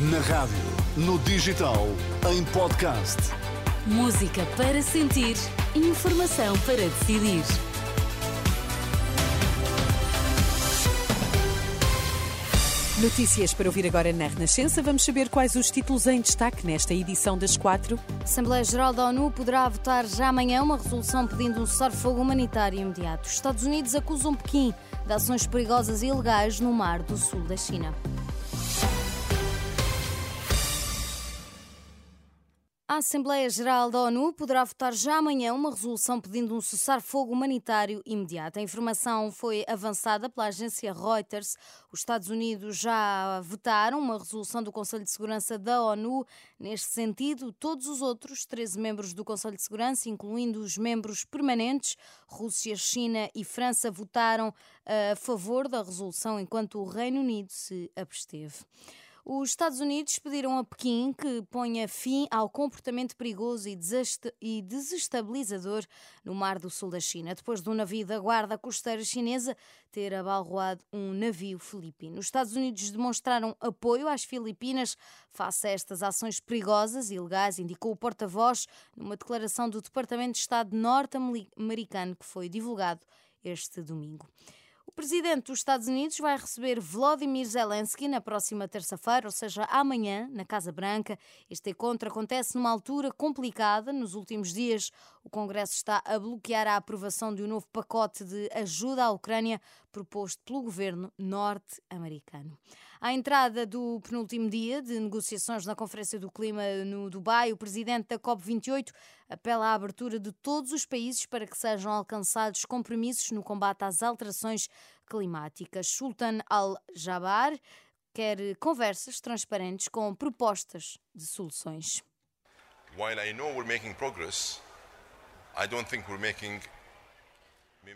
Na rádio, no digital, em podcast. Música para sentir, informação para decidir. Notícias para ouvir agora na Renascença. Vamos saber quais os títulos em destaque nesta edição das quatro. A Assembleia Geral da ONU poderá votar já amanhã uma resolução pedindo um cessar-fogo humanitário imediato. Os Estados Unidos acusam Pequim de ações perigosas e ilegais no mar do sul da China. A Assembleia Geral da ONU poderá votar já amanhã uma resolução pedindo um cessar-fogo humanitário imediato. A informação foi avançada pela agência Reuters. Os Estados Unidos já votaram uma resolução do Conselho de Segurança da ONU. Neste sentido, todos os outros 13 membros do Conselho de Segurança, incluindo os membros permanentes, Rússia, China e França, votaram a favor da resolução, enquanto o Reino Unido se absteve. Os Estados Unidos pediram a Pequim que ponha fim ao comportamento perigoso e desestabilizador no Mar do Sul da China, depois de um navio da Guarda Costeira Chinesa ter abalroado um navio filipino. Os Estados Unidos demonstraram apoio às Filipinas face a estas ações perigosas e ilegais, indicou o porta-voz numa declaração do Departamento de Estado norte-americano que foi divulgado este domingo. O presidente dos Estados Unidos vai receber Volodymyr Zelensky na próxima terça-feira, ou seja, amanhã, na Casa Branca. Este encontro acontece numa altura complicada. Nos últimos dias, o Congresso está a bloquear a aprovação de um novo pacote de ajuda à Ucrânia proposto pelo governo norte-americano. À entrada do penúltimo dia de negociações na Conferência do Clima no Dubai, o presidente da COP28 apela à abertura de todos os países para que sejam alcançados compromissos no combate às alterações climáticas. Sultan Al-Jabar quer conversas transparentes com propostas de soluções. While I know we're making progress, I don't think we're making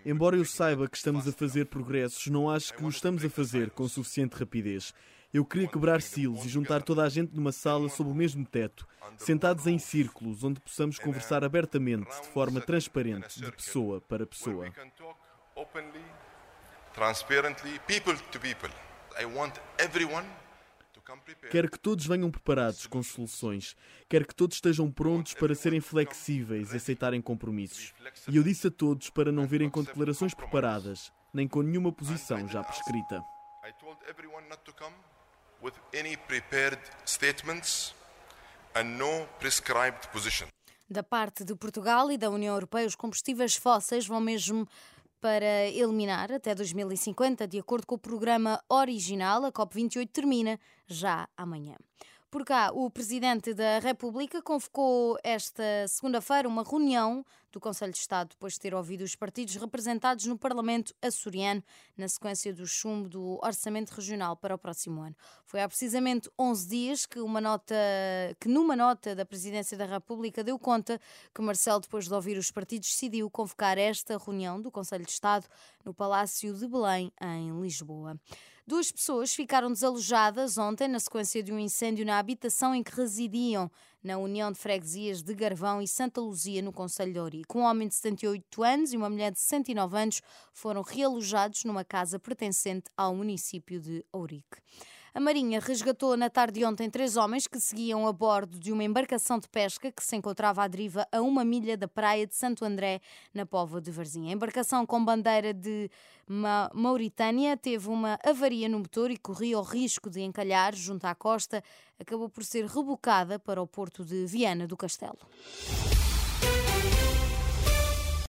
Embora eu saiba que estamos a fazer progressos, não acho que o estamos a fazer com suficiente rapidez. Eu queria quebrar silos e juntar toda a gente numa sala sob o mesmo teto, sentados em círculos, onde possamos conversar abertamente, de forma transparente, de pessoa para pessoa. Transparently, people to people. I want everyone Quero que todos venham preparados com soluções. Quero que todos estejam prontos para serem flexíveis e aceitarem compromissos. E eu disse a todos para não virem com declarações preparadas, nem com nenhuma posição já prescrita. Da parte de Portugal e da União Europeia, os combustíveis fósseis vão mesmo para eliminar até 2050, de acordo com o programa original. A COP28 termina já amanhã. Por cá, o Presidente da República convocou esta segunda-feira uma reunião do Conselho de Estado, depois de ter ouvido os partidos representados no Parlamento açoriano, na sequência do chumbo do Orçamento Regional para o próximo ano. Foi há precisamente 11 dias que, uma nota, que numa nota da Presidência da República deu conta que Marcelo, depois de ouvir os partidos, decidiu convocar esta reunião do Conselho de Estado no Palácio de Belém, em Lisboa. Duas pessoas ficaram desalojadas ontem na sequência de um incêndio na habitação em que residiam na União de Freguesias de Garvão e Santa Luzia, no Conselho de Ourique. Um homem de 78 anos e uma mulher de 69 anos foram realojados numa casa pertencente ao município de Ourique. A Marinha resgatou na tarde de ontem três homens que seguiam a bordo de uma embarcação de pesca que se encontrava à deriva a uma milha da praia de Santo André, na Póvoa de Varzim. A embarcação com bandeira de Mauritânia teve uma avaria no motor e corria o risco de encalhar junto à costa. Acabou por ser rebocada para o porto de Viana do Castelo.